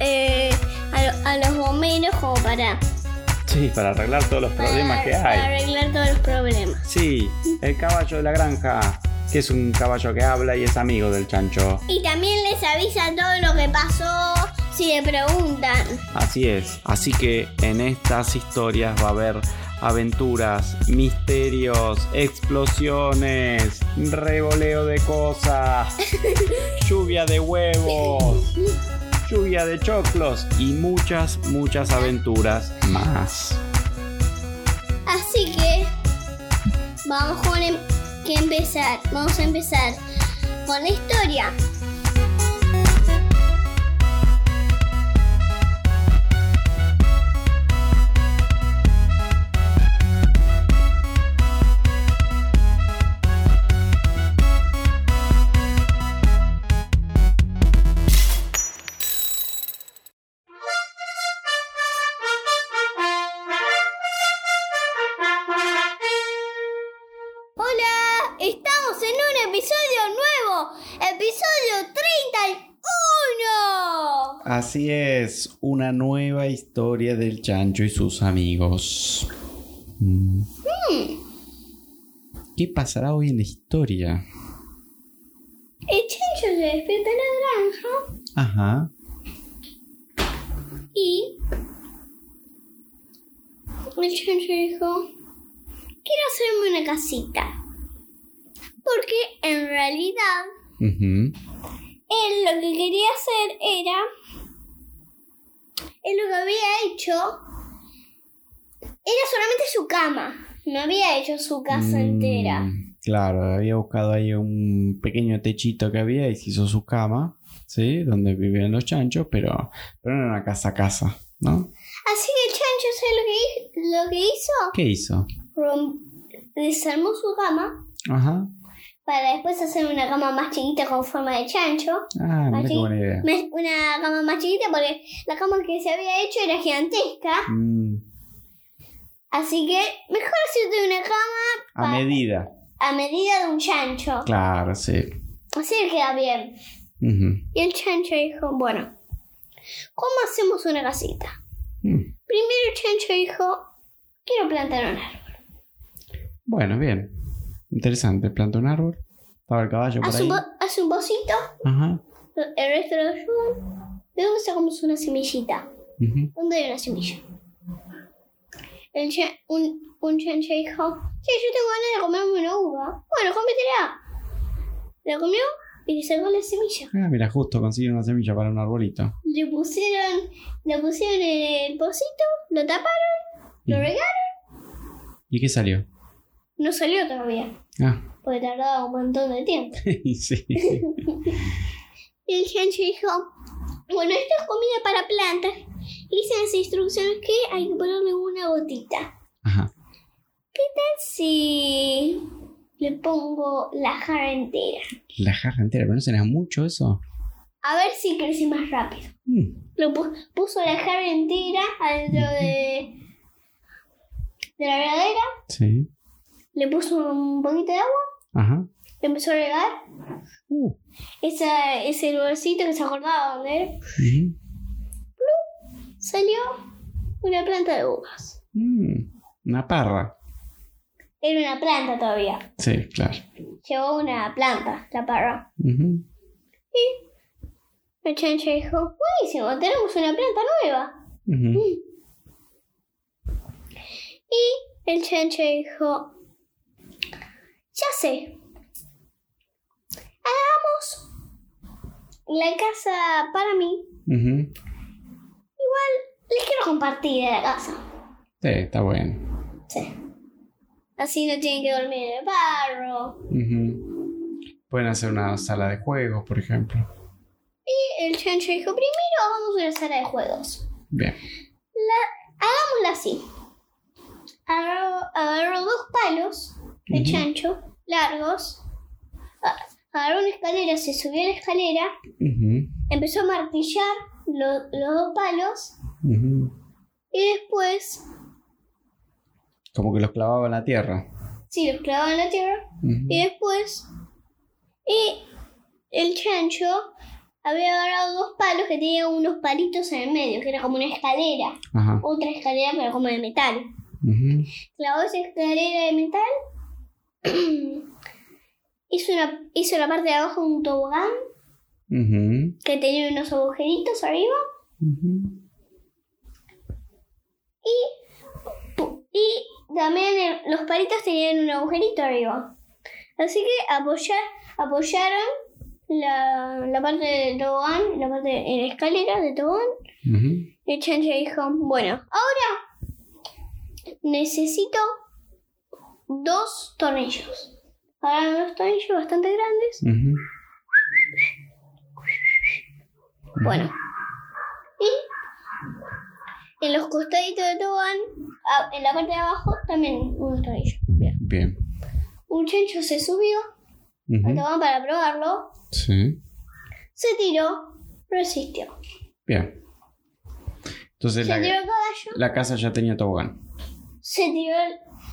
Eh, a, lo- a los bomberos como para, Sí, para arreglar todos los problemas para- que para hay. arreglar todos los problemas. Sí, el caballo de la granja, que es un caballo que habla y es amigo del chancho. Y también les avisa todo lo que pasó si le preguntan. Así es. Así que en estas historias va a haber aventuras, misterios, explosiones, revoleo de cosas, lluvia de huevos, lluvia de choclos y muchas, muchas aventuras más. Así que vamos con em- que empezar. Vamos a empezar con la historia. Así es, una nueva historia del chancho y sus amigos. Mm. ¿Qué pasará hoy en la historia? El chancho se despierta en la granja Ajá. y el chancho dijo, quiero hacerme una casita. Porque en realidad él lo que quería hacer era, él lo que había hecho era solamente su cama. No había hecho su casa Mm, entera. Claro, había buscado ahí un pequeño techito que había y se hizo su cama, ¿sí? Donde vivían los chanchos, pero, pero no era una casa a casa, ¿no? Así que el chancho, ¿sabe lo que, lo que hizo? ¿Qué hizo? Rom- desarmó su cama Ajá. Para después hacer una cama más chiquita con forma de chancho. Ah, mira qué buena idea. Una cama más chiquita porque la cama que se había hecho era gigantesca. Mm, Así que mejor hacerte una cama a medida. a medida de un chancho. Claro, sí. Así le queda bien. Y el chancho dijo, bueno, ¿cómo hacemos una casita? Mm, Primero el chancho dijo, quiero plantar un árbol. Bueno, bien. Interesante. Planta un árbol. Estaba el caballo por ahí. hace un bocito, Ajá. el resto lo ayudan. ¿De dónde sacamos una semillita? Ujú. ¿Dónde hay una semilla? El un, un chancho dijo, sí, yo tengo ganas de comerme una uva. Bueno, cómetela. La comió y le sacó la semilla. Ah, mira, justo consiguieron una semilla para un arbolito. Le pusieron, le pusieron en el pocito, lo taparon, lo regaron. ¿Y qué salió? No salió todavía, Ah, porque tardaba un montón de tiempo. sí. Y el chancho dijo, bueno, esto es comida para plantas. Hice las instrucciones que hay que ponerle una gotita. Ajá. Si le pongo la jarra entera. La jarra entera, pero no será mucho eso. A ver si crece más rápido. Mm, Lo pu- puso la jarra entera adentro de, de la regadera. Sí. Le puso un poquito de agua. Ajá. Le empezó a regar. Uh, Esa, ese lugarcito que se acordaba donde era. ujú. Salió una planta de uvas. Mm, Una parra. Era una planta todavía. Sí, claro. Llevó una planta, la parra. Ujú. El chancho dijo, buenísimo, tenemos una planta nueva. Y el chancho dijo, ya sé, hagamos la casa para mí. Igual les quiero compartir la casa. Sí, está bueno. Sí. Así no tienen que dormir en el barro. Pueden hacer una sala de juegos, por ejemplo. Y el chancho dijo, primero vamos a una sala de juegos. Bien. Hagámosla así. Agarró, agarró dos palos de chancho largos. Agarró una escalera, se subió a la escalera, empezó a martillar lo- los dos palos y después, Como que los clavaba en la tierra. sí, los clavaba en la tierra y después, y el chancho había agarrado dos palos que tenían unos palitos en el medio, que era como una escalera, Ajá. otra escalera pero como de metal. Clavó esa escalera de metal, hizo, una, hizo la parte de abajo un tobogán que tenía unos agujeritos arriba pu- y también los palitos tenían un agujerito arriba. Así que apoya- apoyaron la, la parte del tobogán, la parte en la escalera del tobogán Ujú. y el chancho dijo, bueno, ahora necesito dos tornillos. Agarraron dos tornillos bastante grandes. Bueno. Y en los costaditos de tobogán, ah, en la parte de abajo, también unos tornillos. Bien. Bien. Un chancho se subió al tobogán para probarlo, Sí. se tiró, resistió. Bien. Entonces Se la, tiró el caballo, la casa ya tenía tobogán. Se tiró,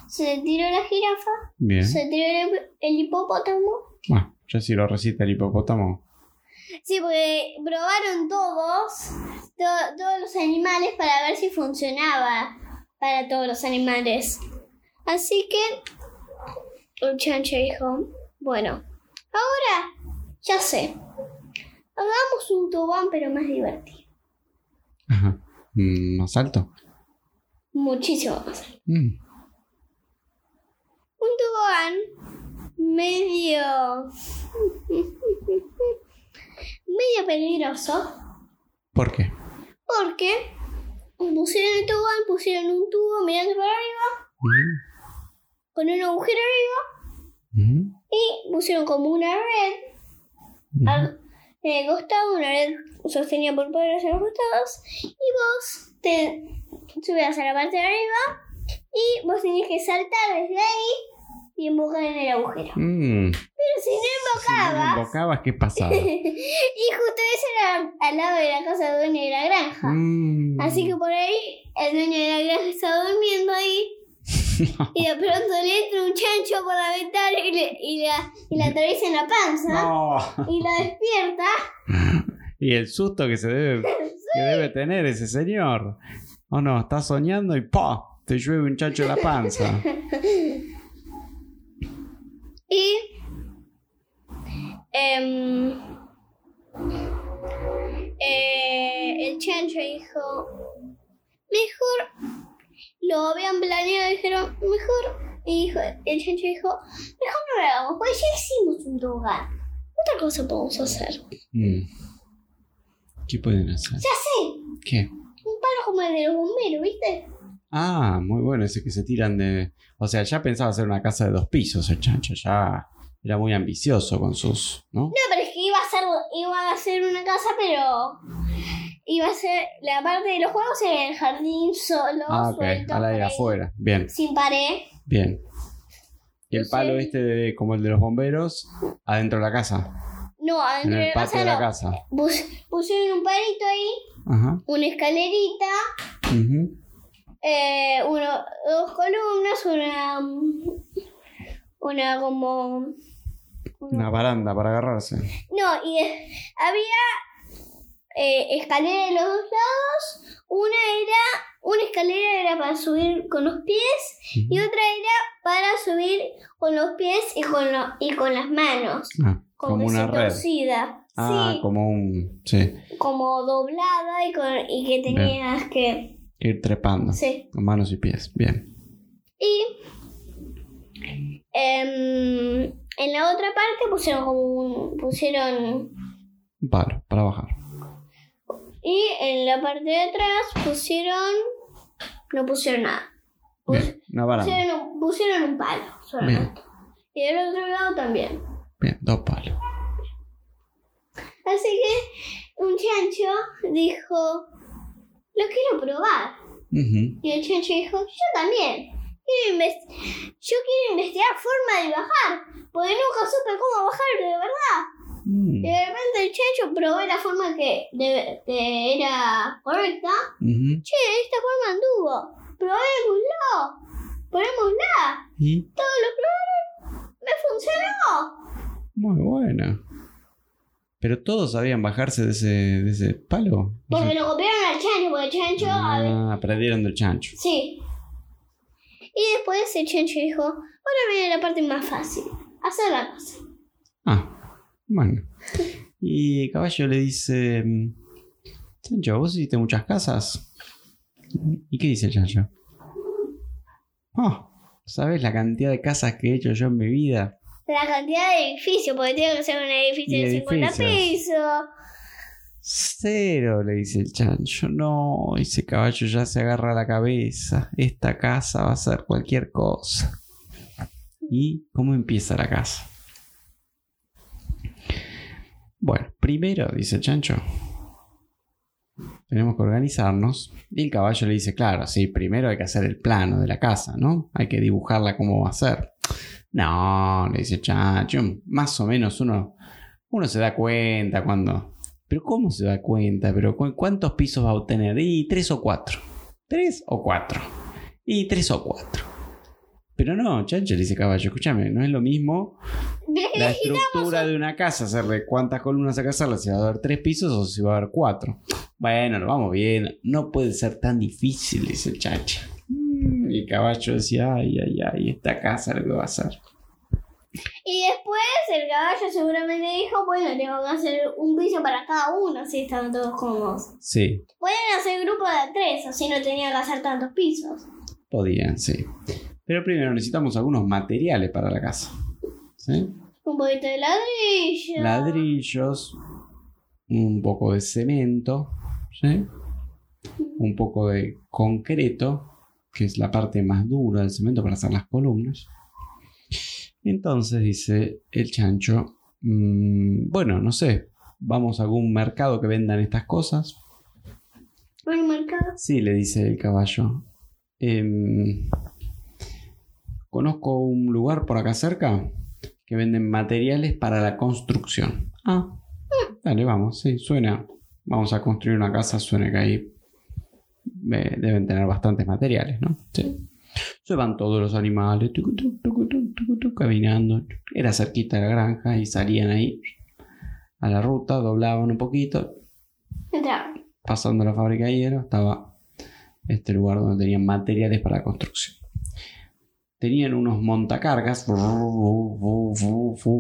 se tiró la jirafa, Bien. se tiró el, el hipopótamo. Bueno, ya si lo recita el hipopótamo. Sí, porque probaron todos, to- todos los animales para ver si funcionaba para todos los animales. Así que el chancho dijo, bueno, ahora ya sé, hagamos un tobán pero más divertido, Ajá. Mm, ¿Más alto? Muchísimo más. Mm. Un tobogán medio... medio peligroso. ¿Por qué? Porque pusieron el tobogán, pusieron un tubo mirando para arriba, Ujú. con un agujero arriba, Ujú. y pusieron como una red al el costado, una red sostenida por padres en los costados, y vos te subías a la parte de arriba, y vos tenías que saltar desde ahí y embocar en el agujero. Mm. Pero si no Si embocabas, invocabas, ¿qué pasaba? y justo eso era al lado de la casa del dueño de la granja. Mm. Así que por ahí el dueño de la granja estaba durmiendo ahí y de pronto le entra un chancho por la ventana y, le, y, la, y la atraviesa en la panza No. y la despierta. Y el susto que se debe, que debe tener ese señor. Oh no, está soñando y ¡pa! Te llueve un chacho en la panza. Y em, eh, el chancho dijo, mejor, lo habían planeado, dijeron, mejor, y dijo, el chancho dijo, mejor no lo hagamos, porque ya hicimos un tobogán. Otra cosa podemos hacer. Mm. ¿Qué pueden hacer? Ya sé, ¿Qué? un palo como el de los bomberos, ¿viste? Ah, muy bueno, ese que se tiran de... O sea, ya pensaba hacer una casa de dos pisos el chancho, ya era muy ambicioso con sus... ¿no? No, pero es que iba a ser, iba a ser una casa, pero iba a ser la parte de los juegos en el jardín solo, Ah, ok, suelto, aire por ahí, afuera. Bien, sin pared. bien. Y el palo este, de- como el de los bomberos, adentro de la casa, No, en adentro de el la patio de la no. casa. Pus- pusieron un palito ahí, Ajá. una escalerita, ujú. eh, uno, dos columnas, una, una como... Una baranda para agarrarse. No, y había eh, escalera de los dos lados. Una era, una escalera era para subir con los pies y otra era para subir con los pies y con, lo- y con las manos. Ah, Como, como una red. torcida. Ah, sí, como un... Sí, como doblada y, con, y que tenías que... ir trepando. Sí. Con manos y pies. Bien. Y em, en la otra parte pusieron como un, pusieron palo para bajar. Y en la parte de atrás pusieron no pusieron nada. Pus- Bien. Una baranda. pusieron, un, pusieron un palo solamente. Y del otro lado también. Bien, dos palos. Así que un chancho dijo, lo quiero probar. Y el chancho dijo, yo también. Quiero yo quiero investigar forma de bajar, porque nunca supe cómo bajar de verdad. Mm. De repente el chancho probó la forma que, de- que era correcta. Ujú. Che, esta forma anduvo. Probémoslo. Probémosla. Y Todos lo probaron. Me funcionó. muy bueno. Pero todos sabían bajarse de ese, de ese palo. Porque lo copiaron al chancho, porque el chancho... Ah, aprendieron del chancho. Sí. Y después el chancho dijo, ahora viene la parte más fácil. Hacer la casa. Bueno. Y Caballo le dice: Chancho, ¿vos hiciste muchas casas? ¿Y qué dice el Chancho? Ah, ¿sabes la cantidad de casas que he hecho yo en mi vida? La cantidad de edificios, porque tiene que ser un edificio de 50 edificios. pisos. Cero, le dice el chancho. No, ese caballo ya se agarra la cabeza. Esta casa va a ser cualquier cosa. ¿Y cómo empieza la casa? Bueno, primero, dice chancho, tenemos que organizarnos. Y el caballo le dice, claro, sí, primero hay que hacer el plano de la casa, ¿no? Hay que dibujarla cómo va a ser. No, le dice chancho, más o menos uno, uno se da cuenta cuando... Pero ¿cómo se da cuenta? ¿Pero cu- cuántos pisos va a obtener? Y tres o cuatro. ¿Tres o cuatro? Y tres o cuatro. Pero no, chancho, le dice caballo, escúchame, no es lo mismo la estructura de una casa, hacerle cuántas columnas que hacerle, si va a haber tres pisos o si va a haber cuatro. Bueno, lo vamos bien, no puede ser tan difícil, dice el chancho. Mm, Y el caballo decía, ay, ay, ay, esta casa lo que va a hacer. Y después el caballo seguramente dijo, bueno, tengo que hacer un piso para cada uno, así estaban todos cómodos. Sí, Pueden hacer grupo de tres, así no tenía que hacer tantos pisos. podían, sí. Pero primero necesitamos algunos materiales para la casa. ¿Sí? Un poquito de ladrillo. ladrillos, un poco de cemento, ¿sí? un poco de concreto, que es la parte más dura del cemento para hacer las columnas. Entonces dice el chancho, "Mm, bueno, no sé, vamos a algún mercado que vendan estas cosas. Un mercado. Sí, le dice el caballo. "Em, conozco un lugar por acá cerca que venden materiales para la construcción. Ah, dale, vamos, sí, suena. Vamos a construir una casa, suena que ahí eh, deben tener bastantes materiales, ¿no? Sí. Se van todos los animales, tucu, tucu, tucu, tucu, tucu, tucu, caminando. Era cerquita de la granja y salían ahí a la ruta, doblaban un poquito, pasando la fábrica de hielo, estaba este lugar donde tenían materiales para la construcción. Tenían unos montacargas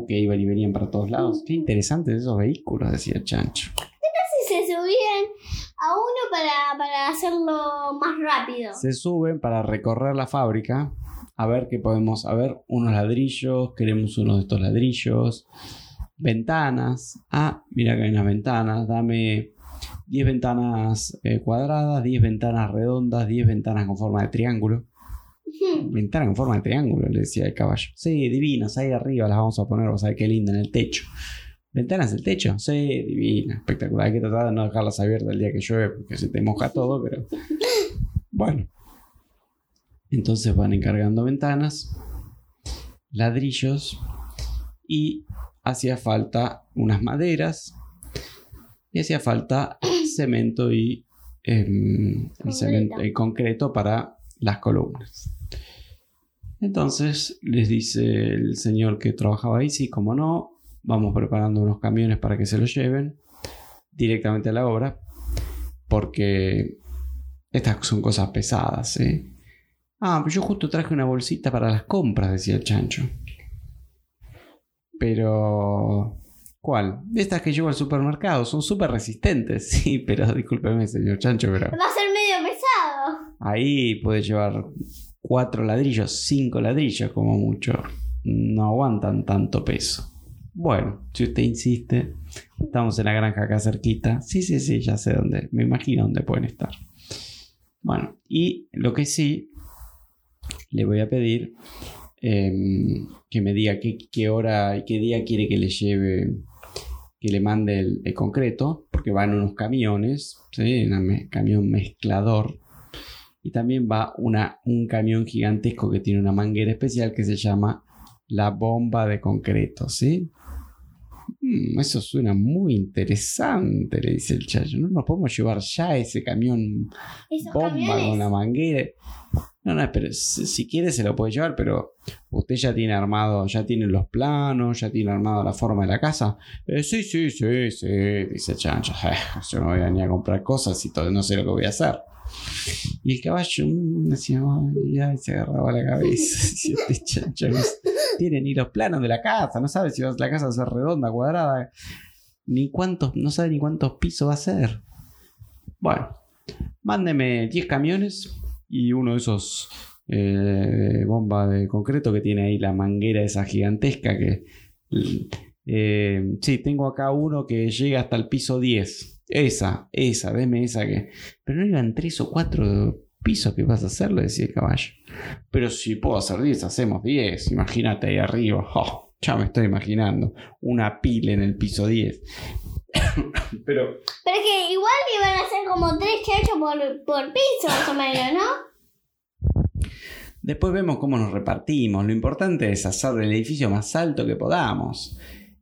que iban y venían para todos lados. Qué interesantes esos vehículos, decía chancho. Si se subían a uno para, para hacerlo más rápido. Se suben para recorrer la fábrica a ver qué podemos, a ver unos ladrillos, queremos uno de estos ladrillos, ventanas. Ah, mira que hay unas ventanas, dame 10 ventanas eh, cuadradas, 10 ventanas redondas, 10 ventanas con forma de triángulo. Ventana con forma de triángulo, le decía el caballo. Sí, divinas, ahí arriba las vamos a poner, vas a ver qué linda en el techo. ¿Ventanas del techo? Sí, divina, espectacular. Hay que tratar de no dejarlas abiertas el día que llueve porque se te moja todo, pero. Bueno. Entonces van encargando ventanas, ladrillos y hacía falta unas maderas y hacía falta cemento y em, cemento el concreto para las columnas. Entonces les dice el señor que trabajaba ahí, sí, como no, vamos preparando unos camiones para que se los lleven directamente a la obra, porque estas son cosas pesadas, ¿eh? Ah, pero yo justo traje una bolsita para las compras, decía el chancho. Pero... ¿Cuál? Estas que llevo al supermercado, son súper resistentes. Sí, pero discúlpeme, señor chancho, pero... Va a ser medio pesado. Ahí puede llevar cuatro ladrillos, cinco ladrillos como mucho. No aguantan tanto peso. Bueno, si usted insiste, estamos en la granja acá cerquita. Sí, sí, sí, ya sé dónde. Me imagino dónde pueden estar. Bueno, y lo que sí, le voy a pedir em, que me diga qué, hora y qué día quiere que le lleve que le mande el, el concreto, porque van unos camiones, ¿sí? un camión mezclador. Y también va una, un camión gigantesco que tiene una manguera especial que se llama la bomba de concreto, ¿sí? Mm, eso suena muy interesante, le dice el chayo. No nos podemos llevar ya ese camión bomba con la manguera. No, no, pero si, quiere se lo puede llevar, pero usted ya tiene armado, ya tiene los planos, ya tiene armado la forma de la casa. Eh, sí, sí, sí, sí, dice chancho. yo no voy a ni a comprar cosas y todo, no sé lo que voy a hacer. Y el caballo mm, decía, ay, se agarraba la cabeza. este chancho no tiene ni los planos de la casa, no sabe si la casa va a ser redonda, cuadrada, ni cuántos, no sabe ni cuántos pisos va a ser. Bueno, mándeme 10 camiones y uno de esos eh, bombas de concreto que tiene ahí la manguera esa gigantesca que... Eh, sí, tengo acá uno que llega hasta el piso 10. Esa, esa, deme esa que... Pero no iban tres o cuatro pisos que vas a hacer, le decía el caballo. Pero si puedo hacer 10, hacemos 10. Imagínate ahí arriba. Oh, ya me estoy imaginando. Una pila en el piso 10. Pero. Pero es que igual iban a ser como tres chachos por, por piso, más o menos, ¿no? Después vemos cómo nos repartimos. Lo importante es hacer el edificio más alto que podamos.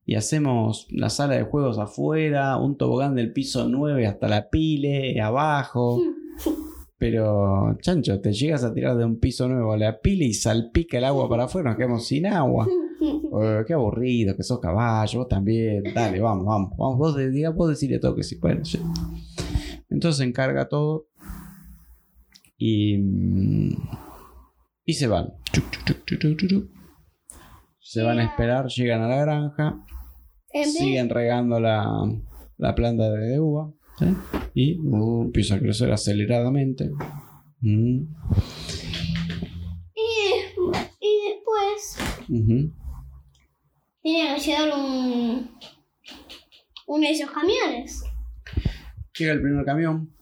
Y hacemos la sala de juegos afuera, un tobogán del piso 9 hasta la pile, abajo. Pero, chancho, te llegas a tirar de un piso nuevo a la pila y salpica el agua para afuera, nos quedamos sin agua. Oh, qué aburrido, que sos caballo, vos también. Dale, vamos, vamos. Vamos, vos, diga, vos decirle todo que sí. Bueno, Entonces encarga todo. Y. Y se van. Se van a esperar, llegan a la granja. Siguen regando la, la planta de uva. Y uh, empieza a crecer aceleradamente. Mm. Y, después tiene que llegar un, uno de esos camiones. Llega el primer camión.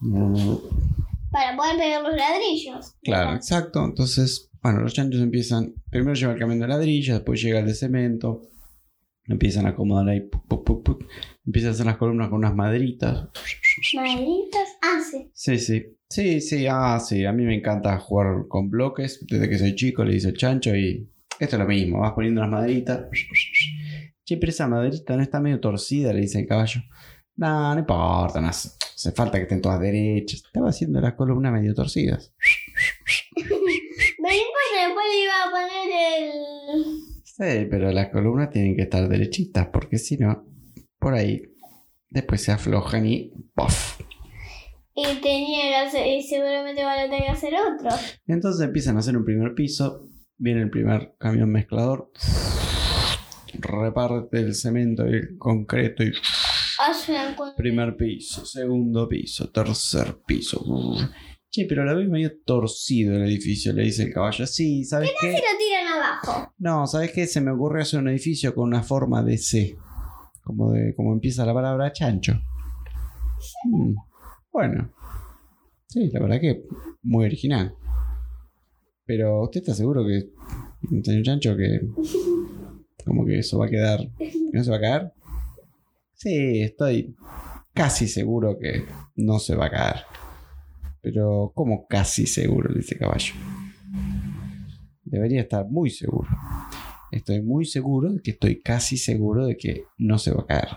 Para poder pegar los ladrillos. Claro, exacto. Entonces, bueno, los chanchos empiezan. Primero lleva el camión de ladrillos, después llega el de cemento. Empiezan a acomodar ahí. Empiezan a hacer las columnas con unas maderitas. ¿Maderitas? Ah, sí. Sí, sí. Sí, sí, ah, sí. A mí me encanta jugar con bloques. Desde que soy chico le dice el chancho y esto es lo mismo, vas poniendo las maderitas. Che, pero esa maderita no está medio torcida, le dice el caballo. No, no importa, no hace, falta que estén todas derechas. Estaba haciendo las columnas medio torcidas. No importa, después le iba a poner el. Sí, pero las columnas tienen que estar derechitas, porque si no, por ahí después se aflojan y ¡puff! Y, tenía y seguramente van a tener que hacer otro. Entonces empiezan a hacer un primer piso Viene el primer camión mezclador. Reparte el cemento y el concreto y. Primer piso, segundo piso, tercer piso. Che, pero la vez medio torcido el edificio, le dice el caballo. Sí, ¿sabes qué? qué? si lo tiran abajo? No, ¿sabes qué? Se me ocurre hacer un edificio con una forma de C. Como de como empieza la palabra chancho. Hmm, bueno. Sí, la verdad que muy original. Pero usted está seguro que, señor Chancho, que como que eso va a quedar, que no se va a caer. Sí, estoy casi seguro que no se va a caer. Pero, ¿cómo casi seguro? Dice caballo. Debería estar muy seguro. Estoy muy seguro de que estoy casi seguro de que no se va a caer.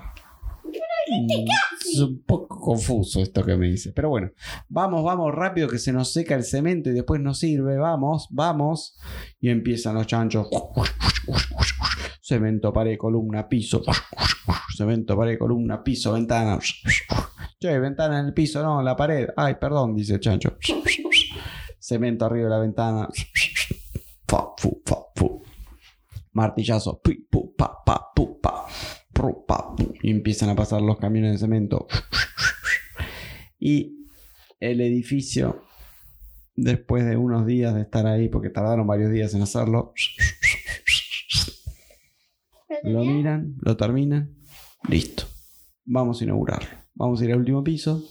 Es un poco confuso esto que me dice. Pero bueno, vamos, vamos rápido que se nos seca el cemento y después nos sirve. Vamos, vamos. Y empiezan los chanchos. Cemento, pared, columna, piso. Cemento, pared, columna, piso, ventana. Che, ventana en el piso, no, en la pared. Ay, perdón, dice el chancho. Cemento arriba de la ventana. Martillazo. Y empiezan a pasar los camiones de cemento. Y el edificio, después de unos días de estar ahí, porque tardaron varios días en hacerlo, lo miran, lo terminan, listo. Vamos a inaugurarlo. Vamos a ir al último piso.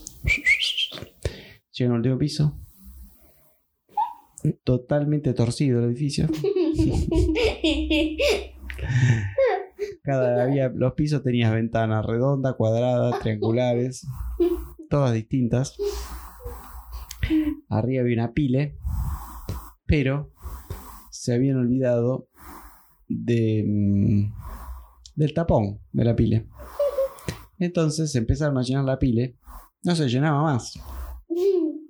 Llegan al último piso. Totalmente torcido el edificio. Cada había, los pisos tenían ventanas redondas, cuadradas, triangulares, todas distintas. Arriba había una pile, pero se habían olvidado de, mm, del tapón de la pile. Entonces empezaron a llenar la pile. No se llenaba más.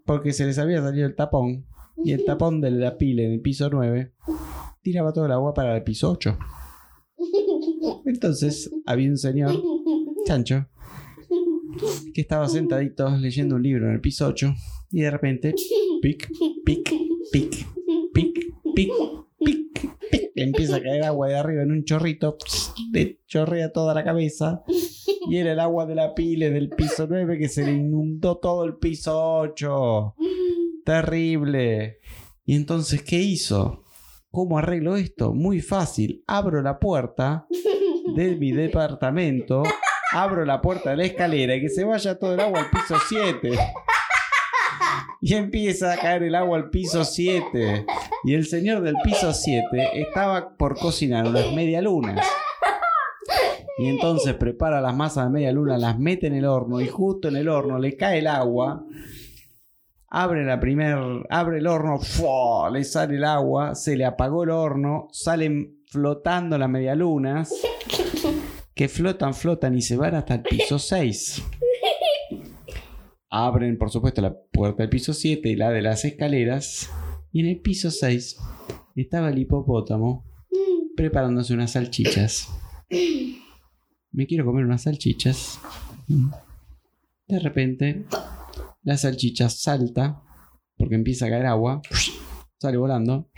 Porque se les había salido el tapón. Y el tapón de la pile en el piso 9 tiraba todo el agua para el piso 8. Entonces había un señor, Chancho, que estaba sentadito leyendo un libro en el piso 8 y de repente, pic, pic, pic, pic, pic, pic, pic, empieza a caer agua de arriba en un chorrito, le chorrea toda la cabeza y era el agua de la pile del piso 9 que se le inundó todo el piso 8. Terrible. Y entonces, ¿qué hizo? ¿Cómo arreglo esto? Muy fácil. Abro la puerta de mi departamento, abro la puerta de la escalera y que se vaya todo el agua al piso 7. Y empieza a caer el agua al piso 7. Y el señor del piso 7 estaba por cocinar unas medialunas. Y entonces prepara las masas de media luna, las mete en el horno y justo en el horno le cae el agua. Abre la primer, abre el horno, ¡fua! le sale el agua, se le apagó el horno, salen flotando las medialunas, que flotan, flotan y se van hasta el piso 6. Abren, por supuesto, la puerta del piso 7 y la de las escaleras. Y en el piso 6 estaba el hipopótamo preparándose unas salchichas. Me quiero comer unas salchichas. De repente, la salchicha salta porque empieza a caer agua, sale volando.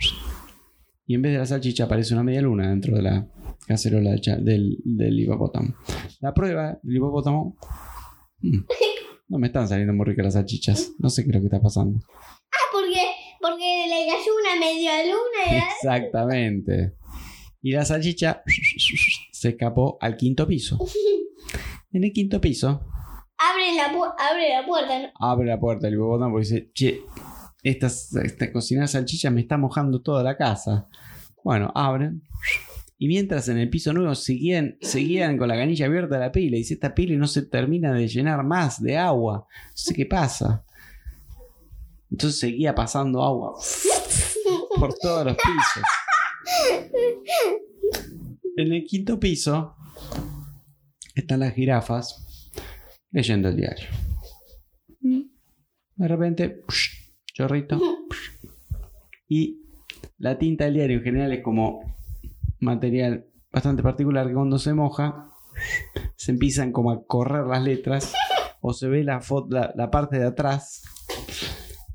Y en vez de la salchicha aparece una media luna dentro de la cacerola del, del, hipopótamo. La prueba del hipopótamo. mm, No me están saliendo muy ricas las salchichas. No sé qué es lo que está pasando. Ah, porque, porque le cayó una media luna y Exactamente. Y la salchicha se escapó al quinto piso. En el quinto piso abre la, pu- abre la puerta. ¿no? abre la puerta del hipopótamo porque dice, che, esta, esta cocinada salchicha me está mojando toda la casa. Bueno, abren. Y mientras en el piso nuevo seguían, seguían con la canilla abierta la pila, y dice, esta pila no se termina de llenar más de agua. No sé qué pasa. Entonces seguía pasando agua por todos los pisos. En el quinto piso están las jirafas leyendo el diario. De repente, chorrito. Y la tinta del diario en general es como material bastante particular que cuando se moja se empiezan como a correr las letras o se ve la, fo- la, la parte de atrás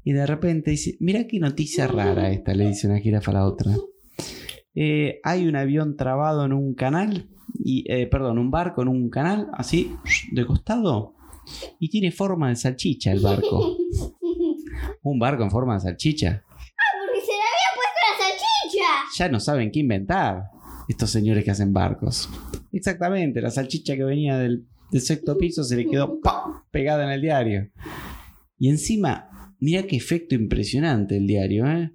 y de repente dice, mira qué noticia rara esta, le dice una jirafa a la otra. Eh, hay un avión trabado en un canal, y, eh, perdón, un barco en un canal, así, de costado, y tiene forma de salchicha el barco. Un barco en forma de salchicha. Ah, porque se le había puesto la salchicha. Ya no saben qué inventar estos señores que hacen barcos. Exactamente, la salchicha que venía del, del sexto piso se le quedó pegada en el diario. Y encima, mira qué efecto impresionante el diario, ¿eh?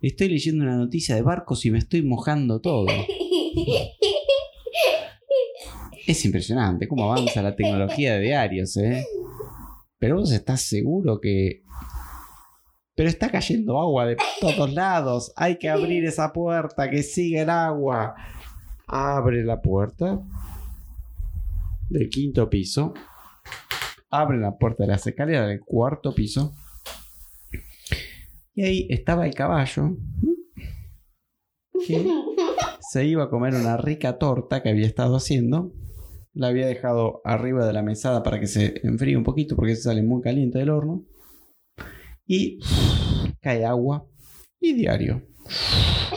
Estoy leyendo una noticia de barcos y me estoy mojando todo. Es impresionante cómo avanza la tecnología de diarios, ¿eh? Pero vos estás seguro que... Pero está cayendo agua de todos lados. Hay que abrir esa puerta, que sigue el agua. Abre la puerta del quinto piso. Abre la puerta de las escaleras del cuarto piso. Y ahí estaba el caballo. Que se iba a comer una rica torta que había estado haciendo. La había dejado arriba de la mesada para que se enfríe un poquito porque se sale muy caliente del horno. Y cae agua y diario.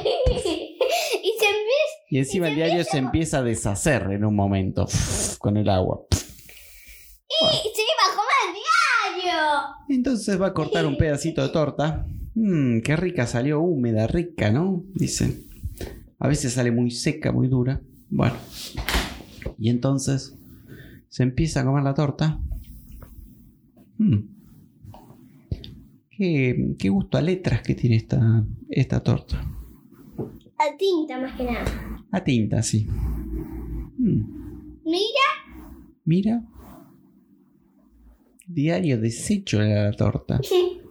y se encima el diario se empieza a deshacer en un momento con el agua. Y se iba a comer el diario. Entonces va a cortar un pedacito de torta. Mmm, qué rica salió, húmeda, rica, ¿no? Dice. A veces sale muy seca, muy dura. Bueno. Y entonces se empieza a comer la torta. Mm. Qué, qué gusto a letras que tiene esta, esta torta. A tinta más que nada. A tinta, sí. Mm. Mira. Mira. Diario desecho era la torta.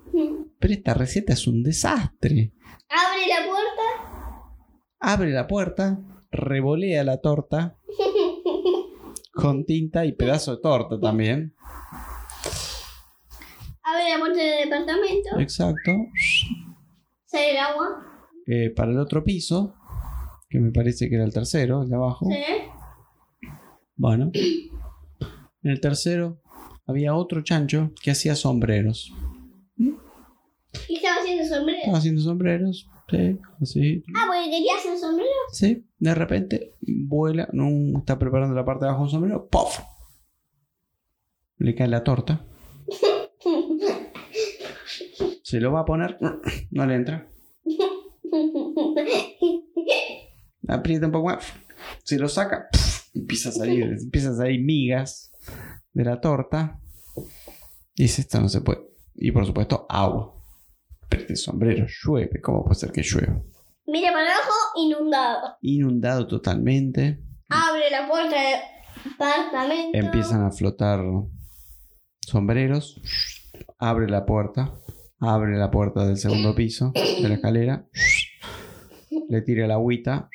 Pero esta receta es un desastre. Abre la puerta. Abre la puerta, revolea la torta con tinta y pedazo de torta también. Puerta del departamento. Exacto. Sale el agua. Eh, para el otro piso, que me parece que era el tercero, el de abajo. Sí. Bueno. En el tercero había otro chancho que hacía sombreros. Y estaba haciendo sombrero. Estaba haciendo sombreros. Sí, así. Ah, porque quería hacer sombrero. Sí, de repente vuela, no está preparando la parte de abajo de un sombrero, ¡pof! Le cae la torta. Se lo va a poner, no le entra. Aprieta un poco más, se lo saca, empieza a salir, empieza a salir migas de la torta. Dice, esto no se puede. Y por supuesto, agua. Pero este sombrero llueve, ¿cómo puede ser que llueva? Mira para abajo, inundado. Inundado totalmente. Abre la puerta del. Empiezan a flotar sombreros. Abre la puerta. Abre la puerta del segundo piso de la escalera. Le tira la agüita.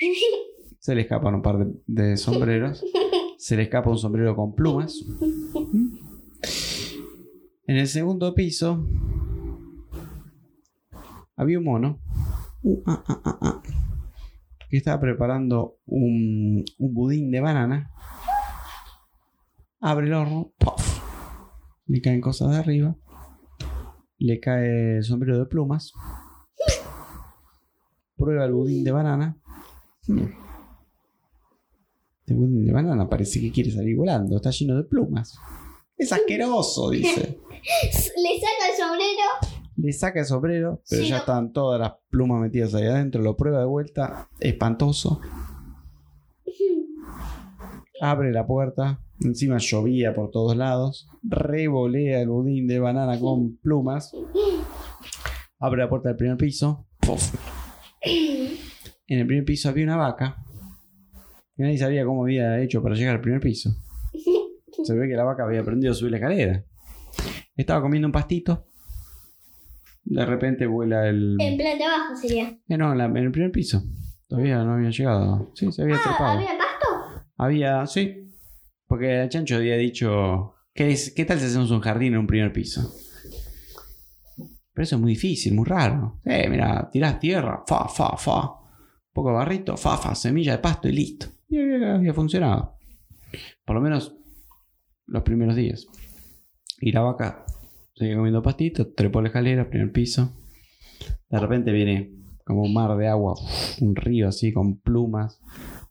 Se le escapan un par de, sombreros. Se le escapa un sombrero con plumas. En el segundo piso había un mono que estaba preparando un, un budín de banana. Abre el horno, ¡puff! le caen cosas de arriba, le cae el sombrero de plumas, prueba el budín de banana. Este budín de banana parece que quiere salir volando, está lleno de plumas. Es asqueroso, dice. Le saca el sombrero. Le saca el sombrero, pero Sí, ya no. están todas las plumas metidas ahí adentro. Lo prueba de vuelta, espantoso. Abre la puerta, encima llovía por todos lados. Revolea el budín de banana con plumas. Abre la puerta del primer piso. ¡puf! En el primer piso había una vaca. Que nadie sabía cómo había hecho para llegar al primer piso. Se ve que la vaca había aprendido a subir la escalera. Estaba comiendo un pastito. De repente vuela el. En planta baja sería. Eh, no, en, la- en el primer piso. Todavía no había llegado. Sí, se había Ah, trepado. ¿había pasto? Había, sí. Porque el chancho había dicho. ¿qué, es, ¿Qué tal si hacemos un jardín en un primer piso? Pero eso es muy difícil, muy raro. Eh, mira, tirás tierra, fa, fa, fa. Un poco de barrito, fa, fa, semilla de pasto y listo. Y había, funcionado. Por lo menos los primeros días. Y la vaca seguía comiendo pastito, trepó la escalera, primer piso. De repente viene como un mar de agua, un río así con plumas,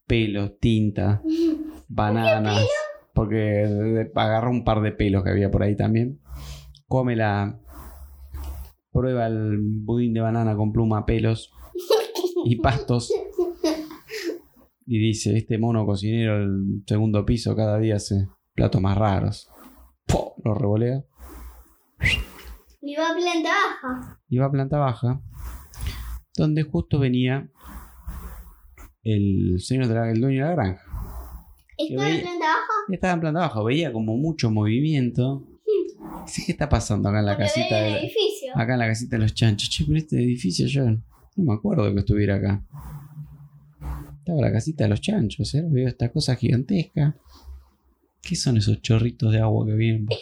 pelos, tinta, bananas. Porque agarró un par de pelos que había por ahí también. Come la. Prueba el budín de banana con pluma, pelos y pastos. Y dice: Este mono cocinero del segundo piso cada día hace platos más raros. ¡Po! Lo revolea. Y va a planta baja. Iba a planta baja, donde justo venía el señor de la, el dueño de la granja. ¿Está en planta baja? Estaba en planta baja, veía como mucho movimiento. Dice, ¿qué está pasando acá en la Porque casita edificio. acá en la casita de los chanchos? Che, pero este edificio yo no me acuerdo que estuviera acá. Estaba la casita de los chanchos, ¿eh? Veo esta cosa gigantesca. ¿Qué son esos chorritos de agua que vienen?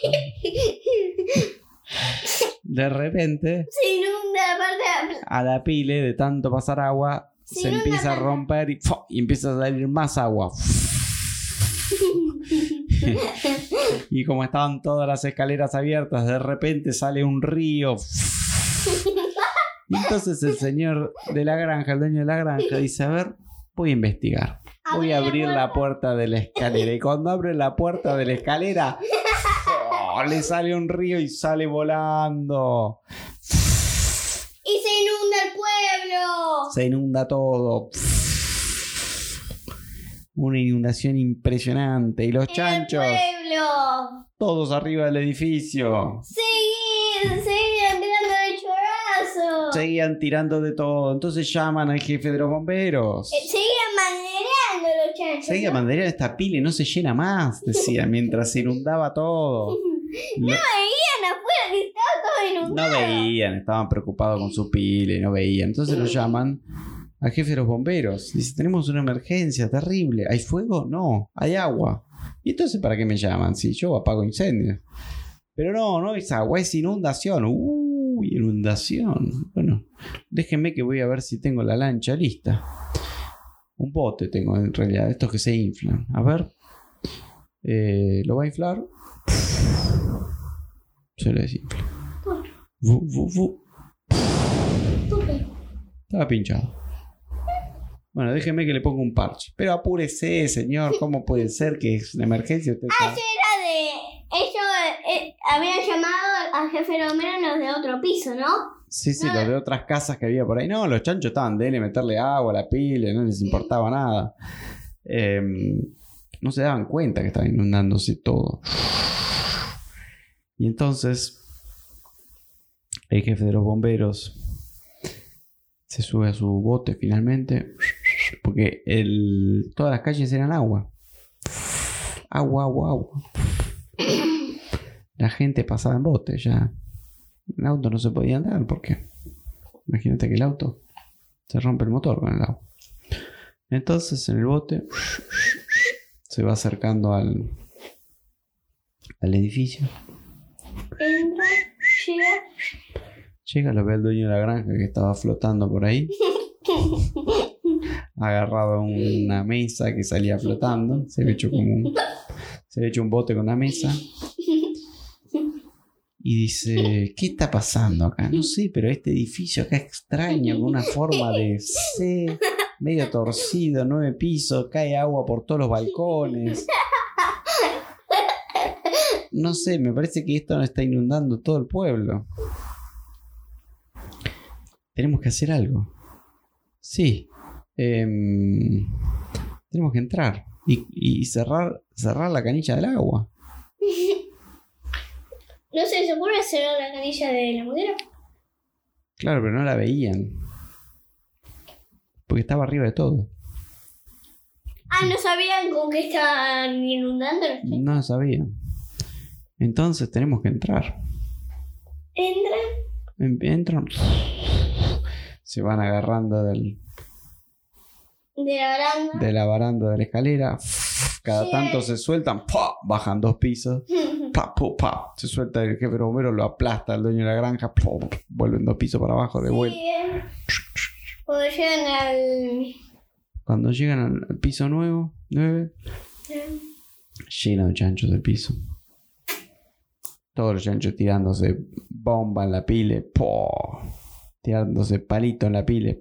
De repente, Se inunda la parte de a la pile de tanto pasar agua, se empieza a romper y empieza a salir más agua. Y como estaban todas las escaleras abiertas, de repente sale un río. Y entonces el señor de la granja, el dueño de la granja, dice, a ver, voy a investigar. Voy a abrir la puerta de la escalera. Y cuando abre la puerta de la escalera, ¡oh! le sale un río y sale volando. Y se inunda el pueblo. Se inunda todo. Una inundación impresionante. Y los chanchos, El pueblo. todos arriba del edificio. Seguían, seguían tirando el chorazo. Seguían tirando de todo. Entonces llaman al jefe de los bomberos. Eh, Seguían manereando los el Seguía chancho. mandarían esta pila y no se llena más, decía, mientras se inundaba todo. No veían afuera que estaba todo No inundado. veían, estaban preocupados con su pila y no veían. Entonces lo llaman al jefe de los bomberos. Dice, tenemos una emergencia terrible. ¿Hay fuego? No, hay agua. ¿Y entonces para qué me llaman? Si yo apago incendios. Pero no, no es agua, es inundación. Uy, inundación. Bueno, déjenme que voy a ver si tengo la lancha lista. Un bote tengo en realidad, estos que se inflan. A ver. Eh, ¿Lo va a inflar? Se le desinfla. Estaba pinchado. Bueno, déjeme que le ponga un parche. Pero apúrese, señor. ¿Cómo puede ser que es una emergencia? Usted está- Era de. Ellos eh, habían llamado al jefe Romero los de otro piso, ¿no? Sí, sí, los de otras casas que había por ahí. No, los chanchos estaban de él, meterle agua a la pila, no les importaba nada. Em, no se daban cuenta que estaba inundándose todo. Y entonces, el jefe de los bomberos se sube a su bote finalmente, porque el, todas las calles eran agua. Agua, agua, agua. La gente pasaba en bote ya. En auto no se podía andar porque imagínate que el auto se rompe el motor con el agua. Entonces en el bote se va acercando al, al edificio. Llega, lo ve el dueño de la granja que estaba flotando por ahí. Agarrado a una mesa que salía flotando. Se había hecho como un, se hecho un bote con una mesa. Y dice, ¿qué está pasando acá? No sé, pero este edificio acá extraño, con una forma de C, medio torcido, nueve pisos, cae agua por todos los balcones. No sé, me parece que esto no está inundando todo el pueblo. Tenemos que hacer algo. Sí. Em, tenemos que entrar y, y cerrar, cerrar la canilla del agua. No sé, ¿se ocurre cerrar la canilla de la manguera? Claro, pero no la veían. Porque estaba arriba de todo. Ah, no sabían con qué estaban inundando. No sabían. Entonces tenemos que entrar. Entran. Em- Entran. Se van agarrando del, De la baranda. de la baranda de la escalera. Cada Sí. tanto se sueltan. ¡pua! Bajan dos pisos. Pa, pu, pa. Se suelta el jefe de bomberos, lo aplasta al dueño de la granja. ¡pum! Vuelven dos pisos para abajo de vuelta. Siguen. Cuando llegan al. Cuando llegan al, piso nuevo, 9, lleno de chanchos el piso. Todos los chanchos tirándose bomba en la pile. ¡po! Tirándose palito en la pile.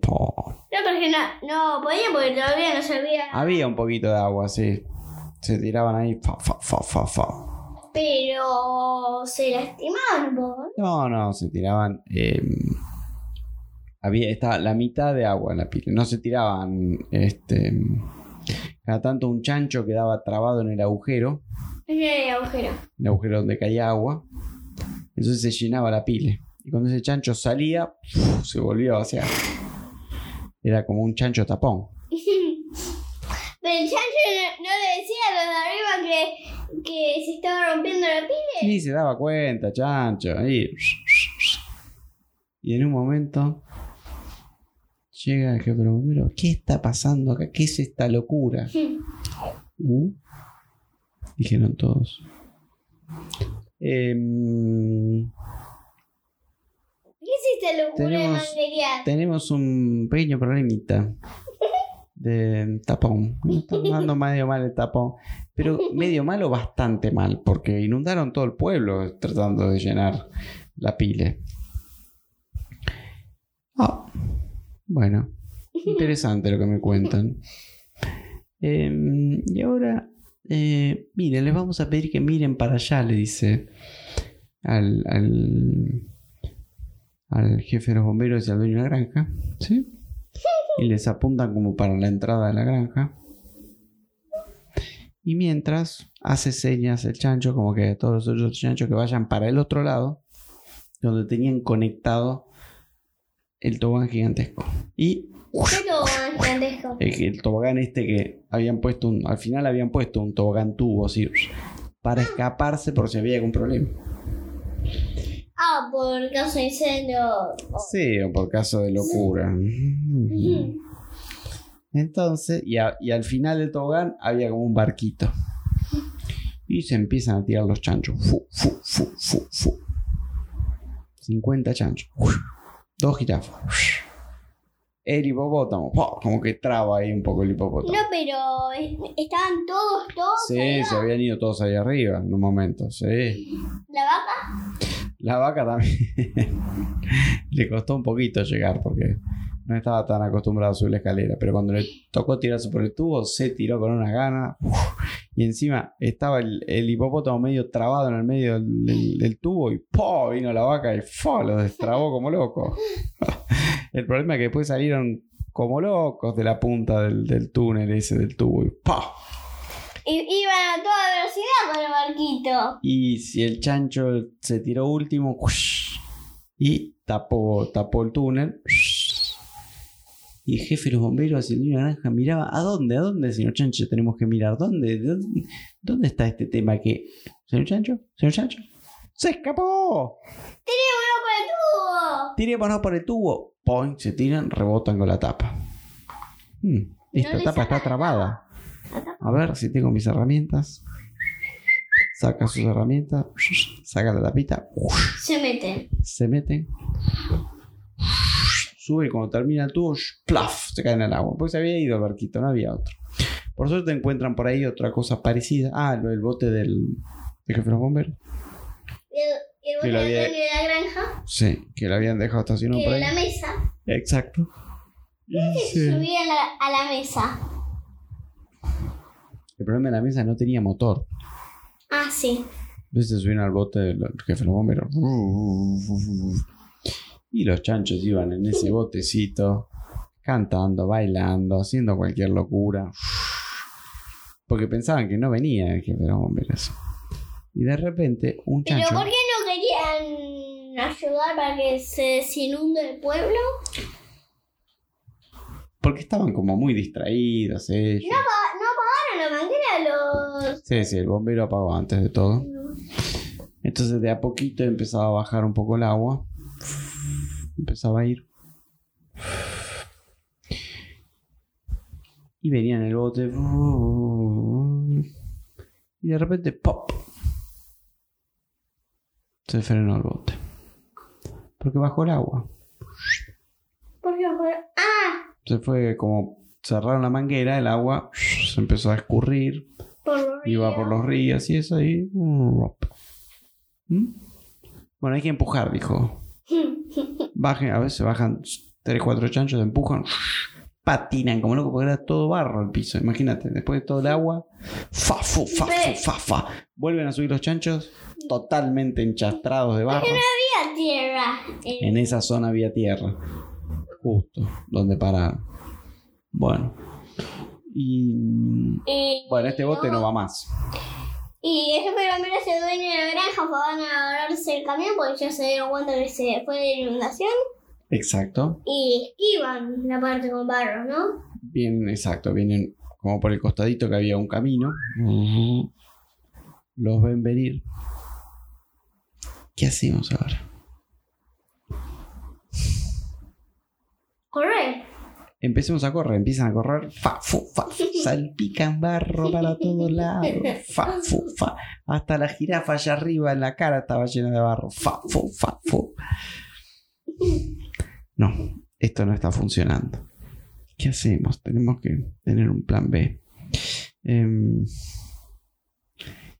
No, porque no, no podían porque todavía no sabía. Había un poquito de agua, sí. Se tiraban ahí. Fa, fa, fa, fa, fa. Pero se lastimaban poco. No, no, se tiraban. eh, había estaba la mitad de agua en la pila. No se tiraban. Este. Cada tanto un chancho quedaba trabado en el agujero. Era el agujero. El agujero donde caía agua. Entonces se llenaba la pila. Y cuando ese chancho salía, se volvía a vaciar. Era como un chancho tapón. Pero el chancho no, no le decía a los de arriba que, que se estaba rompiendo la pila. Ni se daba cuenta, chancho. Y en un momento llega el jefe de bomberos. ¿Qué está pasando acá? ¿Qué es esta locura? Uh, dijeron todos. Em, ¿Qué es esta locura Tenemos- tenemos un pequeño problemita de tapón. Está andando medio mal el tapón. Pero medio mal o bastante mal, porque inundaron todo el pueblo tratando de llenar la pile. Ah, bueno, interesante lo que me cuentan. Em, y ahora, eh, miren, les vamos a pedir que miren para allá, le dice al, al, al jefe de los bomberos y al dueño de la granja. ¿Sí? Y les apuntan como para la entrada de la granja. Y mientras hace señas el chancho, como que todos los otros chanchos que vayan para el otro lado, donde tenían conectado el tobogán gigantesco. Y ¿Qué tobogán gigantesco? El, el tobogán este que habían puesto un, al final habían puesto un tobogán tubo así para escaparse por si había algún problema. Ah, por caso de incendio. Sí, o por caso de locura. Entonces, y, a- y al final del tobogán había como un barquito. Y se empiezan a tirar los chanchos. Fu, fu, fu, fu, fu. 50 chanchos. Dos jirafas. El hipopótamo. Como que traba ahí un poco el hipopótamo. No, pero estaban todos, todos. Sí, se habían ido todos ahí arriba en un momento. Sí. La vaca. La vaca también le costó un poquito llegar porque no estaba tan acostumbrado a subir la escalera. Pero cuando le tocó tirarse por el tubo, se tiró con unas ganas. y encima estaba el, hipopótamo medio trabado en el medio del, tubo y ¡po! vino la vaca y ¡fo! lo destrabó como loco. el problema es que después salieron como locos de la punta del, túnel ese del tubo y ¡pa! Iban a toda velocidad con el barquito. Y si el chancho se tiró último y tapó, tapó el túnel. Y el jefe de los bomberos, el niño naranja, miraba ¿a dónde? ¿A dónde, señor Chancho? Tenemos que mirar. ¿Dónde? ¿De ¿Dónde, dónde está este tema que... ¿Señor Chancho? ¿Señor Chancho? ¡Se escapó! ¡Tirémonos por el tubo! Tirémonos por el tubo. ¡Poing! Se tiran, rebotan con la tapa. Hmm, esta tapa está trabada. A ver si tengo mis herramientas. Saca sus herramientas. Saca la tapita. Se meten. Se meten. Sube y cuando termina el tubo, ¡plaf! Se caen al agua. Pues se había ido el barquito, no había otro. Por suerte encuentran por ahí otra cosa parecida. Ah, lo del bote del, del jefe de los bomberos. Y el, el Que bote lo de había- Antonio de la granja. Sí, que lo habían dejado estacionado Que por ahí. la mesa. Exacto. Y sí. Subían a la, a la mesa. El problema de la mesa no tenía motor. Ah, sí. Entonces se subieron al bote del jefe de los bomberos. Y los chanchos iban en ese botecito, cantando, bailando, haciendo cualquier locura. Porque pensaban que no venía el jefe de los bomberos. Y de repente, un Pero chancho. ¿por qué no querían ayudar para que se desinunde el pueblo? Porque estaban como muy distraídos ellos. No, la manguera los... Sí, sí, el bombero apagó antes de todo. Entonces de a poquito empezaba a bajar un poco el agua. Empezaba a ir. Y venía en el bote. Y de repente, ¡pop! Se frenó el bote. Porque bajó el agua. ¿Por qué fue? Ah, Se fue como cerraron la manguera, el agua se empezó a escurrir. Iba por los ríos y eso y... ¿Mm? Bueno, hay que empujar, dijo. Bajen, a veces bajan tres, cuatro chanchos, empujan, patinan como loco porque era todo barro el piso. Imagínate, después de todo el agua, fa, fu, fa, fu, fa, fa. Vuelven a subir los chanchos totalmente enchastrados de barro. Había tierra. En esa zona había tierra, justo donde pararon. Bueno, y y- bueno, este bote no va más. Y de bomberos el dueño de la granja van a agarrarse el camión porque ya se dieron cuenta que se fue de inundación. Exacto. Y esquivan la parte con barro, ¿no? Bien, exacto, vienen como por el costadito que había un camino. Los ven venir. ¿Qué hacemos ahora? Corre. Empecemos a correr, empiezan a correr, fa, fu, fa, salpican barro para todos lados, fa, fu, fa, hasta la jirafa allá arriba en la cara estaba llena de barro, fa, fu, fa, fu. No, esto no está funcionando. ¿Qué hacemos? Tenemos que tener un plan B. Em,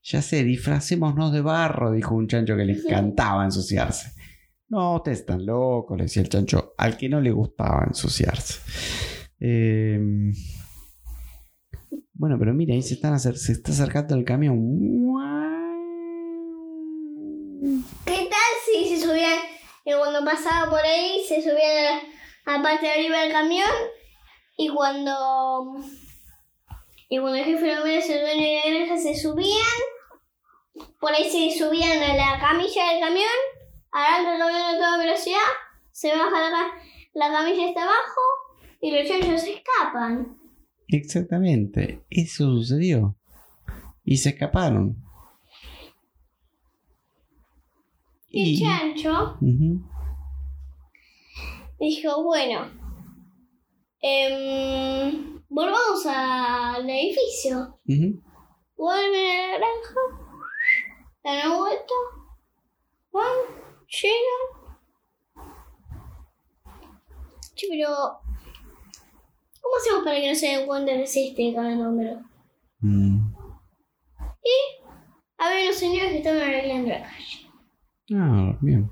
ya sé, disfracémonos de barro, dijo un chancho que le encantaba ensuciarse. No, ustedes están locos, le decía el chancho, al que no le gustaba ensuciarse. Em, bueno, pero mira, ahí se, están se está acercando el camión. ¿Qué tal si se subían, que cuando pasaba por ahí, se subían a la, parte de arriba del camión y cuando, y cuando el jefe y el dueño de la granja se subían, por ahí se subían a la camilla del camión, arranca el a toda velocidad, se baja la, la camilla hasta abajo y los chanchos se escapan. Exactamente, eso sucedió. Y se escaparon. Y el chancho dijo, bueno, em, volvamos al edificio. Ujú. Vuelven a la granja, dan vuelta, van, llegan. Sí, pero, ¿cómo hacemos para que no se den cuenta que existe cada número? Mm. Había unos señores que estaban arreglando la calle. Ah, bien.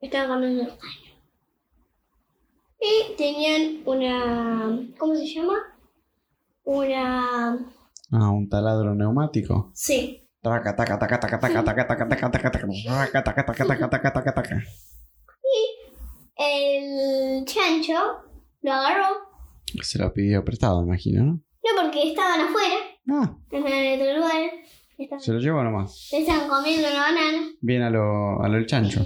Estaban cambiando los caños. Y tenían una. ¿Cómo se llama? Una. Ah, un taladro neumático. Sí. Taca, taca, taca, taca, taca, taca, taca, taca, taca, taca, taca, taca, taca, taca, taca, taca, taca. El chancho lo agarró. Se lo pidió prestado, imagino, ¿no? No porque estaban afuera. Ah, Estaban en otro lugar. Estaban, se lo llevó nomás. estaban comiendo una banana. Bien a lo, a lo del chancho.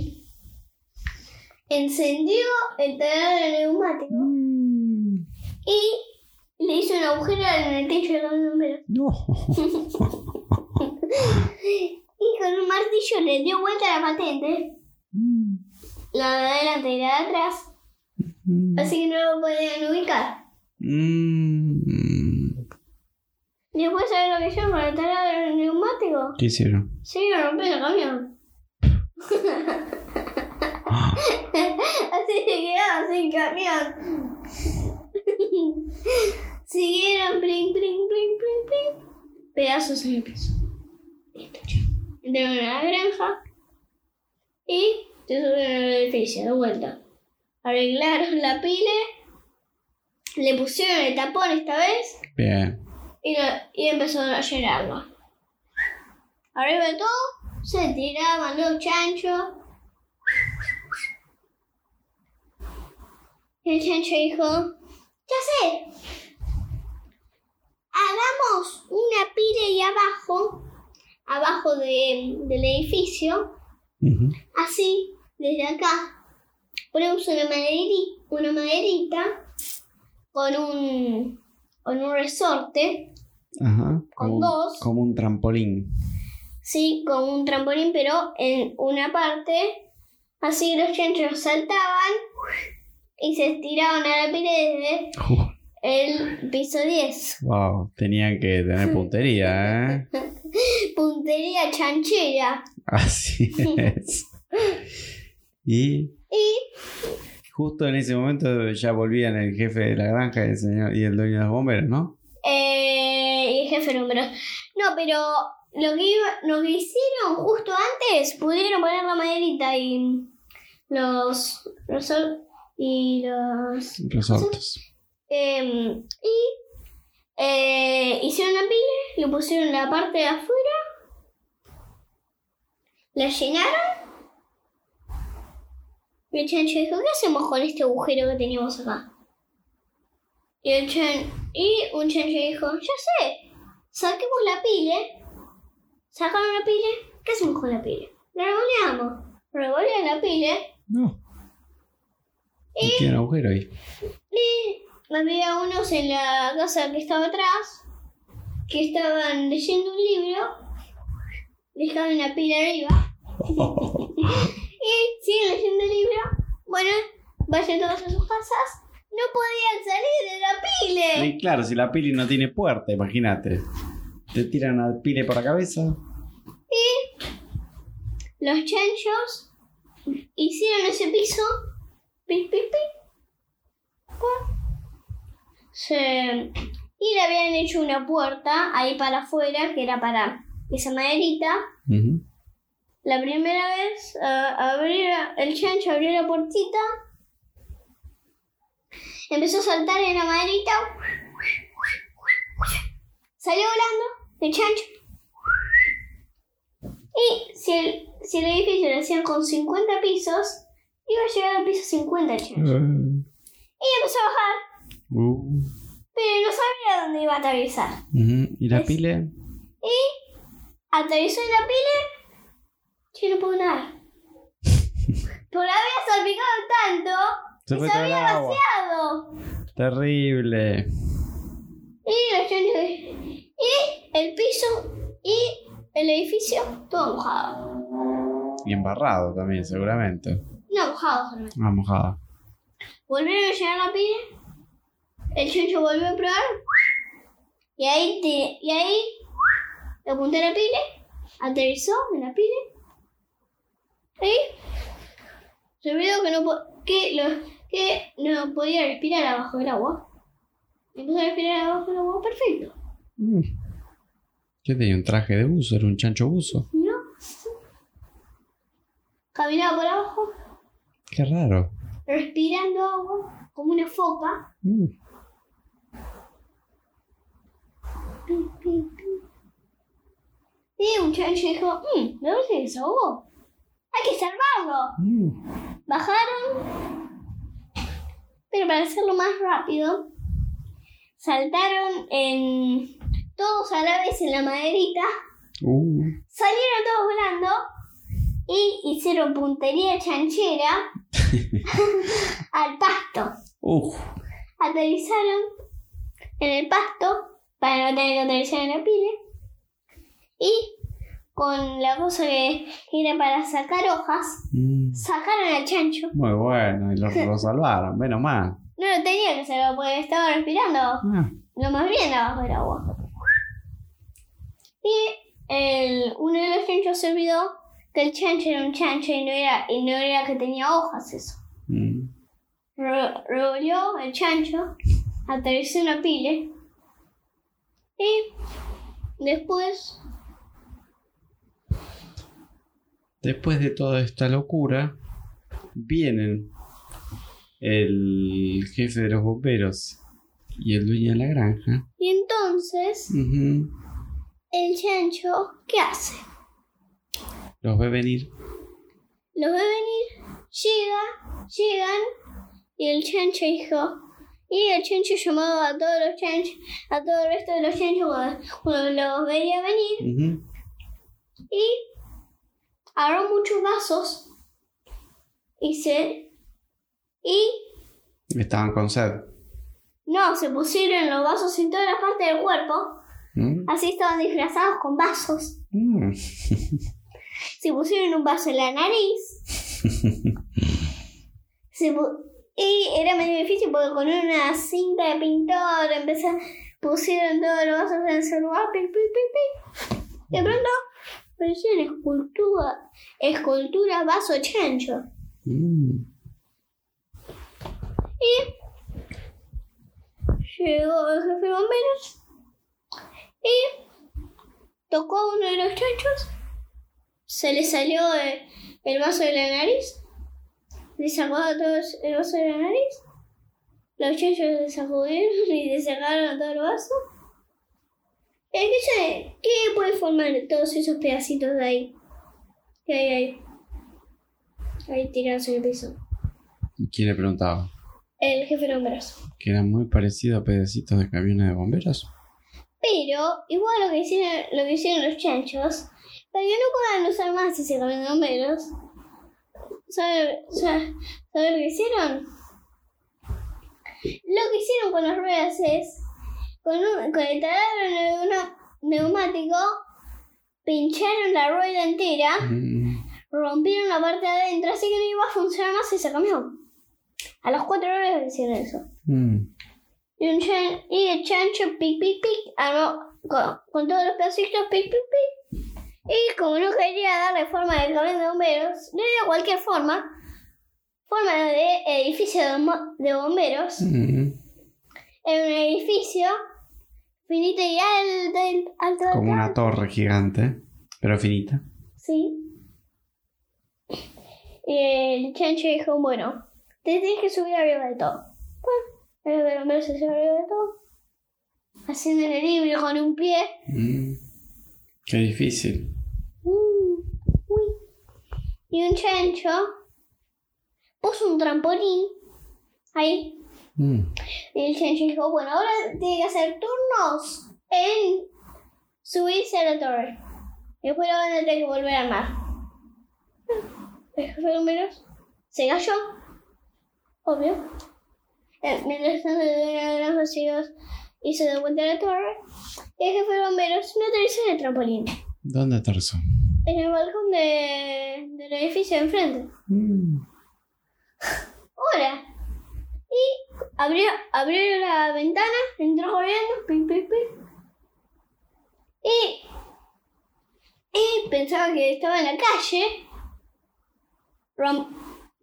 Encendió el taladro neumático. Mm. Y le hizo un agujero en el techo de los números. No. Y con un martillo le dio vuelta la patente. Mm. La de adelante y la de atrás. Mm. Así que no lo podían ubicar. Mm. ¿Y después sabes lo que hicieron con el taladro neumático? ¿Qué hicieron? A romper el camión. Así se quedaron sin camión. Siguieron, plin, plin, plin, plin, plin. Pedazos en el piso. Listo, chao. Entraron a la granja y se subieron al edificio de vuelta. Arreglaron la pila, le pusieron el tapón esta vez Bien. y, lo- y empezaron a llenarlo. Arriba de todo se tiraban los chanchos. Y el chancho dijo, ya sé, hagamos una pila ahí abajo, abajo de- del edificio, así, desde acá. Ponemos una maderita, una maderita con un, con un resorte Ajá. Con Como un- dos. Como un trampolín. Sí, con un trampolín, pero en una parte. Así los chanchos saltaban y se estiraban a la pared el piso 10. Wow, tenían que tener puntería, ¿eh? Puntería chanchera. Así es. Y Y justo en ese momento ya volvían el jefe de la granja y el, señor, y el dueño de los bomberos, ¿no? Eh, y el jefe número. No, pero lo que, iba, lo que hicieron justo antes, pudieron poner la maderita y los. los y los. Los em, y eh, hicieron la pila, lo pusieron en la parte de afuera, la llenaron. Y el chancho dijo: ¿Qué hacemos con este agujero que teníamos acá? Y, el chan, y un chancho dijo: Ya sé, saquemos la pila. Sacaron la pila. ¿Qué hacemos con la pila? La revoleamos. Revolean la pila. No. Y tiene un agujero ahí. Y había unos en la casa que estaba atrás que estaban leyendo un libro. Dejaban la pila arriba. Y siguen leyendo el libro. Bueno, vayan todos a sus casas. No podían salir de la pila. Y claro, si la pili no tiene puerta, imagínate. Te tiran a pile por la cabeza. Los chanchos hicieron ese piso. Pi, pi, pi. Se... Y le habían hecho una puerta ahí para afuera, que era para esa maderita. La primera vez a abrir el chancho abrió la puertita. Empezó a saltar en la maderita. Salió volando el chancho. Y si el, si el edificio lo hacían con 50 pisos, iba a llegar al piso 50 el chancho. Y empezó a bajar, Uh. Pero no sabía dónde iba a aterrizar. Ujú. ¿Y la Es- pile? Y aterrizó en la pila. Yo no puedo nadar. Por había salpicado tanto Se que se había vaciado. Terrible. Y los. Y el piso y el edificio, todo mojado. Y embarrado también, seguramente. No, mojado solamente. Ah, mojado. Volvieron a llenar la pila. El chancho volvió a probar. Y ahí, te- y ahí le apunté a la pila. Aterrizó en la pila. Y se olvidó que no, que, lo- que no podía respirar abajo del agua. Empezó a respirar abajo del agua perfecto. Mm. ¿Qué tenía? ¿Un traje de buzo? ¿Era un chancho buzo? ¿No? Caminaba por abajo, Qué raro. respirando agua, como una foca. Mm. Pi, pi, pi. Y un chancho dijo, mmm, me parece que se ahogó. Hay que salvarlo. Mm. Bajaron, pero para hacerlo más rápido, saltaron en todos a la vez en la maderita, Uh. salieron todos volando y hicieron puntería chanchera al pasto. Uf. Aterrizaron en el pasto para no tener que aterrizar en la pila y con la cosa que era para sacar hojas, Mm. sacaron al chancho. Muy bueno, y lo, lo salvaron, menos mal. No lo tenía que salvar porque estaba respirando Ah, lo más bien abajo del agua. Y el, uno de los chanchos se olvidó que el chancho era un chancho y no era, y no era que tenía hojas eso. mm. Re- revolvió el chancho, aterrizó en la pila y después Después de toda esta locura, vienen el jefe de los bomberos y el dueño de la granja. y entonces el chancho ¿qué hace? Los ve venir. Los ve venir, llega, llegan y el chancho dijo y el chancho llamó a todos los chanchos, a todo el resto de los chanchos cuando, cuando los veía venir y agarró muchos vasos y se y Estaban con sed. no se pusieron los vasos en todas las partes del cuerpo Mm. así estaban disfrazados con vasos Mm. se pusieron un vaso en la nariz se y era medio difícil porque con una cinta de pintor empezaron pusieron todos los vasos en su lugar pi, pi, pi, pi. de pronto parecían escultura escultura vaso chancho Mm. Y llegó el jefe de bomberos y tocó a uno de los chanchos. Se le salió el, el vaso de la nariz. Le sacó a todos el vaso de la nariz. Los chanchos sacudieron y le sacaron a todo el vaso. Eh, ¿Qué, se- ¿Qué puede formar todos esos pedacitos de ahí? ¿Qué hay ahí? Ahí tirados en el piso. ¿Y ¿Quién le preguntaba? El jefe de bomberos. Que era muy parecido a pedacitos de camiones de bomberos. Pero, igual lo que hicieron, lo que hicieron los chanchos, para que no puedan usar más ese camión de bomberos, ¿sabe, sabe, sabe lo que hicieron? Lo que hicieron con las ruedas es, con, un, con el taladro neumático, pincharon la rueda entera, Mm. rompieron la parte de adentro, así que no iba a funcionar más ese camión. A las cuatro horas hicieron eso. Mm. Y, un chan- y el chancho pic pic pic armó con, con todos los pedacitos pic pic pic. Y como no quería darle forma de camión de bomberos, le dio cualquier forma. Forma de edificio de, bomberos. En un edificio finito y alto, alto, alto. Como una torre gigante, pero finita. Sí. Y el chancho dijo, bueno, te tienes que subir arriba de todo. Bueno, el hombre se subió arriba de todo. Haciendo el equilibrio con un pie. Mm. Qué difícil. Uy. Y un chancho puso un trampolín ahí. Mm. Y el chancho dijo, bueno, ahora tiene que hacer turnos en subirse a la torre. Y después lo van a tener que volver a armar. De bomberos se cayó. Obvio. eh, mientras tanto los vacíos hizo de vuelta a la torre. Y el jefe de bomberos no aterrizó en el trampolín. ¿Dónde aterrizó? En el balcón de, del edificio de enfrente. Mm. Hola. Y abrió, abrió la ventana, entró corriendo, pim, pim, pim. Y, y pensaba que estaba en la calle. Rom-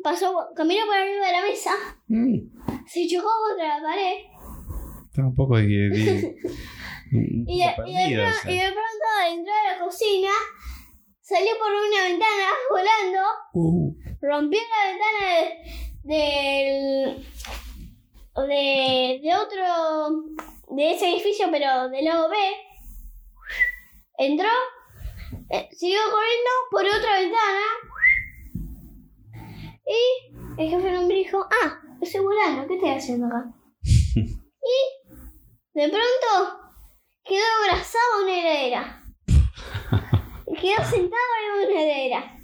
pasó, caminó por arriba de la mesa, Mm. se chocó contra la pared. Está un poco de, de- Y de, y de perdido, pro- o sea. y de pronto entró a la cocina, salió por una ventana volando, Uh. rompió la ventana de- del de, de otro de ese edificio pero del lado B entró eh, siguió corriendo por otra ventana y el jefe del hombre dijo ah estoy volando ¿qué estoy haciendo acá? y de pronto quedó abrazado a una heladera quedó sentado en una heladera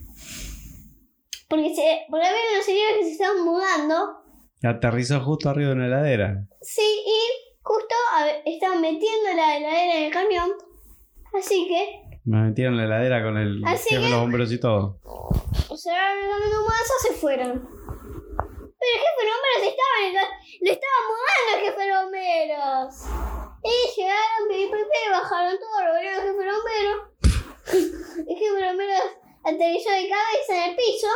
porque, se, porque había unos señores que se estaban mudando Aterrizó justo arriba de una heladera. Sí, y justo estaban metiendo la heladera en el camión. Así que Me metieron la heladera con el Así que- los bomberos y todo. cerraron el camión de mudanza se fueron. Pero el jefe de bomberos estaba en el le estaba mudando el jefe de bomberos. Y llegaron, pi, pi, pi, bajaron todo, volvieron el jefe de bomberos. el jefe de bomberos aterrizó de cabeza en el piso.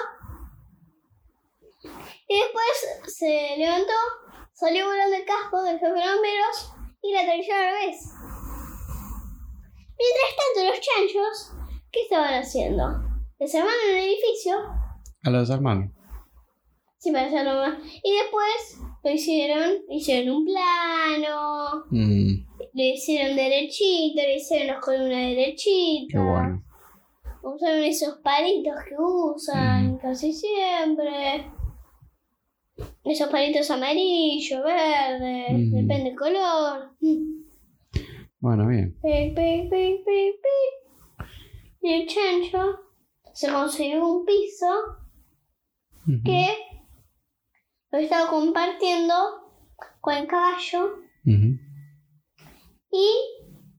Y después se levantó, salió volando el casco del jefe de bomberos y la aterrizó al revés. Mientras tanto, los chanchos, ¿qué estaban haciendo? Desarmaron el edificio, A los hermanos. sí, para hacerlo más. Y después lo hicieron, hicieron un plano, Mm, lo hicieron derechito, le hicieron las columnas derechitas. qué bueno. Usaron esos palitos que usan casi siempre. Esos palitos amarillos, verdes, Mm. depende del color. Bueno, bien. Pi, pi, pi, pi, pi. Y el chancho se consiguió un piso que lo estaba compartiendo con el caballo y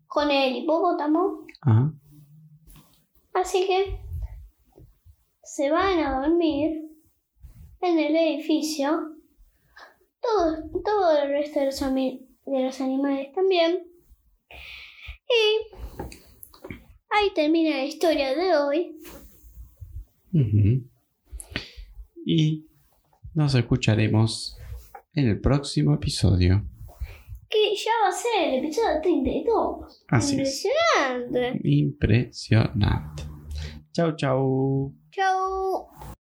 con el hipopótamo. Así que se van a dormir en el edificio. Todo, todo el resto de los, de los animales también. Y ahí termina la historia de hoy. Y nos escucharemos en el próximo episodio. Que ya va a ser el episodio 32. Así es. Impresionante. Impresionante. Chau, chau. Chau.